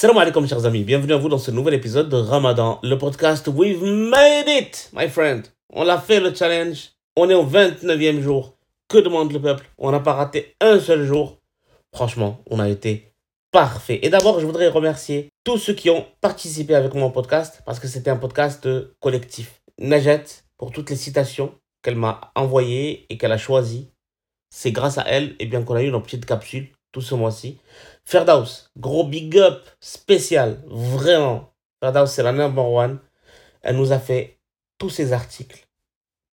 Salam alaikum chers amis, bienvenue à vous dans ce nouvel épisode de Ramadan, le podcast We've made it, my friend. On a fait le challenge, on est au 29e jour. Que demande le peuple? On n'a pas raté un seul jour. Franchement, on a été parfait. Et d'abord, je voudrais remercier tous ceux qui ont participé avec mon podcast parce que c'était un podcast collectif. Najet, pour toutes les citations qu'elle m'a envoyées et qu'elle a choisies. C'est grâce à elle et bien qu'on a eu nos petites capsules tout ce mois-ci. Ferdaus, gros big up spécial, vraiment. Ferdaus, c'est la number one. Elle nous a fait tous ces articles,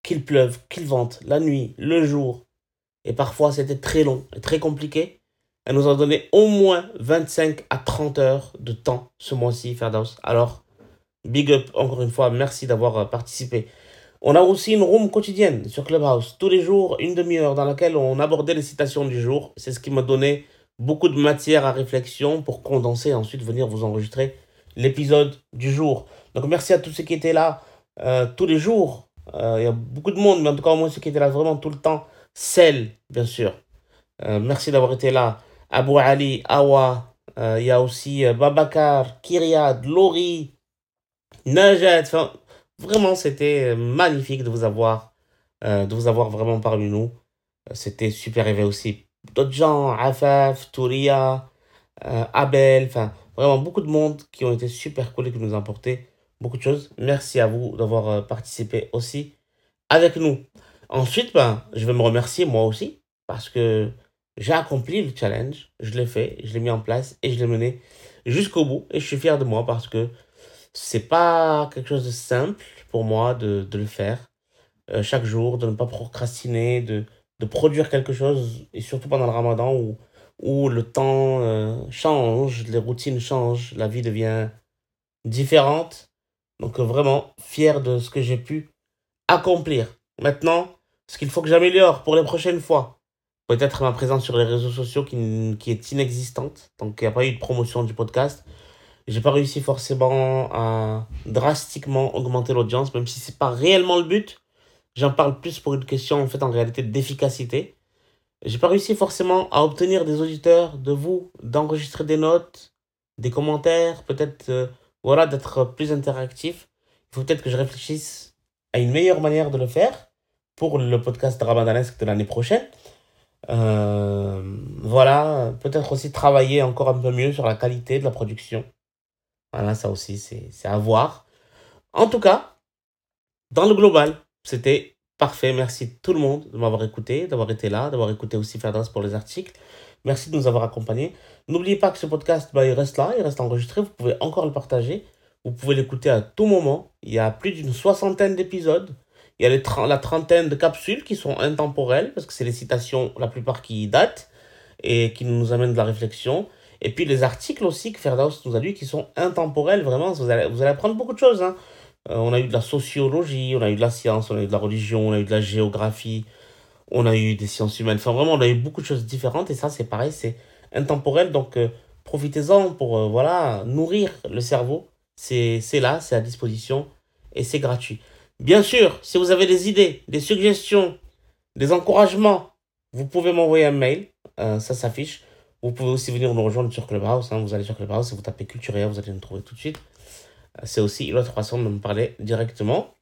qu'il pleuve, qu'il vente, la nuit, le jour. Et parfois, c'était très long et très compliqué. Elle nous a donné au moins 25 à 30 heures de temps ce mois-ci, Ferdaus. Alors, big up encore une fois, merci d'avoir euh, participé. On a aussi une room quotidienne sur Clubhouse, tous les jours, une demi-heure, dans laquelle on abordait les citations du jour. C'est ce qui m'a donné beaucoup de matière à réflexion pour condenser et ensuite venir vous enregistrer l'épisode du jour. Donc merci à tous ceux qui étaient là euh, tous les jours. Euh, il y a beaucoup de monde, mais en tout cas au moins ceux qui étaient là vraiment tout le temps. Celle, bien sûr. Euh, merci d'avoir été là. Abou Ali, Awa, il y a aussi Babakar, Kyriad, Lori, Najat. Enfin, vraiment, c'était magnifique de vous avoir, de vous avoir vraiment parmi nous. C'était super éveillé aussi d'autres gens, Afaf, Touria, euh, Abel, enfin vraiment beaucoup de monde qui ont été super cool et qui nous ont apporté beaucoup de choses. Merci à vous d'avoir euh, participé aussi avec nous. Ensuite, ben, je vais me remercier moi aussi parce que j'ai accompli le challenge, je l'ai fait, je l'ai mis en place et je l'ai mené jusqu'au bout et je suis fier de moi parce que c'est pas quelque chose de simple pour moi de, de le faire euh, chaque jour, de ne pas procrastiner, de, de produire quelque chose, et surtout pendant le ramadan où, où le temps euh, change, les routines changent, la vie devient différente. Donc euh, vraiment fier de ce que j'ai pu accomplir. Maintenant, ce qu'il faut que j'améliore pour les prochaines fois, peut-être ma présence sur les réseaux sociaux qui, qui est inexistante, donc il n'y a pas eu de promotion du podcast. J'ai pas réussi forcément à drastiquement augmenter l'audience, même si c'est pas réellement le but. J'en parle plus pour une question, en fait, en réalité, d'efficacité. J'ai pas réussi forcément à obtenir des auditeurs, de vous, d'enregistrer des notes, des commentaires, peut-être, euh, voilà, d'être plus interactif. Il faut peut-être que je réfléchisse à une meilleure manière de le faire pour le podcast ramadanesque de l'année prochaine. Euh, voilà, peut-être aussi travailler encore un peu mieux sur la qualité de la production. Voilà, ça aussi, c'est à voir. En tout cas, dans le global, c'était parfait. Merci tout le monde de m'avoir écouté, d'avoir été là, d'avoir écouté aussi Ferdinand pour les articles. Merci de nous avoir accompagnés. N'oubliez pas que ce podcast, bah, il reste là, il reste enregistré. Vous pouvez encore le partager. Vous pouvez l'écouter à tout moment. Il y a plus d'une soixantaine d'épisodes. Il y a la trentaine de capsules qui sont intemporelles, parce que c'est les citations, la plupart qui datent, et qui nous amènent de la réflexion. Et puis les articles aussi que Ferdaus nous a lu, qui sont intemporels, vraiment, vous allez, vous allez apprendre beaucoup de choses. Hein. Euh, on a eu de la sociologie, on a eu de la science, on a eu de la religion, on a eu de la géographie, on a eu des sciences humaines. Enfin, vraiment, on a eu beaucoup de choses différentes et ça, c'est pareil, c'est intemporel. Donc, euh, profitez-en pour euh, voilà, nourrir le cerveau. C'est là, c'est à disposition et c'est gratuit. Bien sûr, si vous avez des idées, des suggestions, des encouragements, vous pouvez m'envoyer un mail. ça s'affiche. Vous pouvez aussi venir nous rejoindre sur Clubhouse. Hein. Vous allez sur Clubhouse et vous tapez Culturia, vous allez nous trouver tout de suite c'est aussi une autre façon de me parler directement.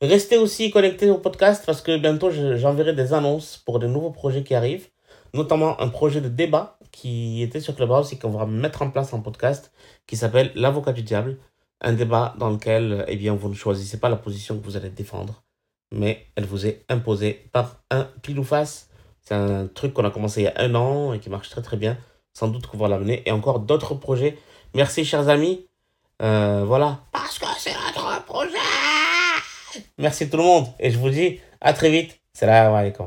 Restez aussi connectés au podcast parce que bientôt j'enverrai des annonces pour de nouveaux projets qui arrivent, notamment un projet de débat qui était sur Clubhouse et qu'on va mettre en place en podcast qui s'appelle L'avocat du diable. Un débat dans lequel eh bien, vous ne choisissez pas la position que vous allez défendre, mais elle vous est imposée par un pile ou face. C'est un truc qu'on a commencé il y a un an et qui marche très très bien. Sans doute qu'on va l'amener et encore d'autres projets. Merci chers amis. Euh, voilà. Parce que c'est notre projet. Merci tout le monde. Et je vous dis à très vite. Salam alaikum.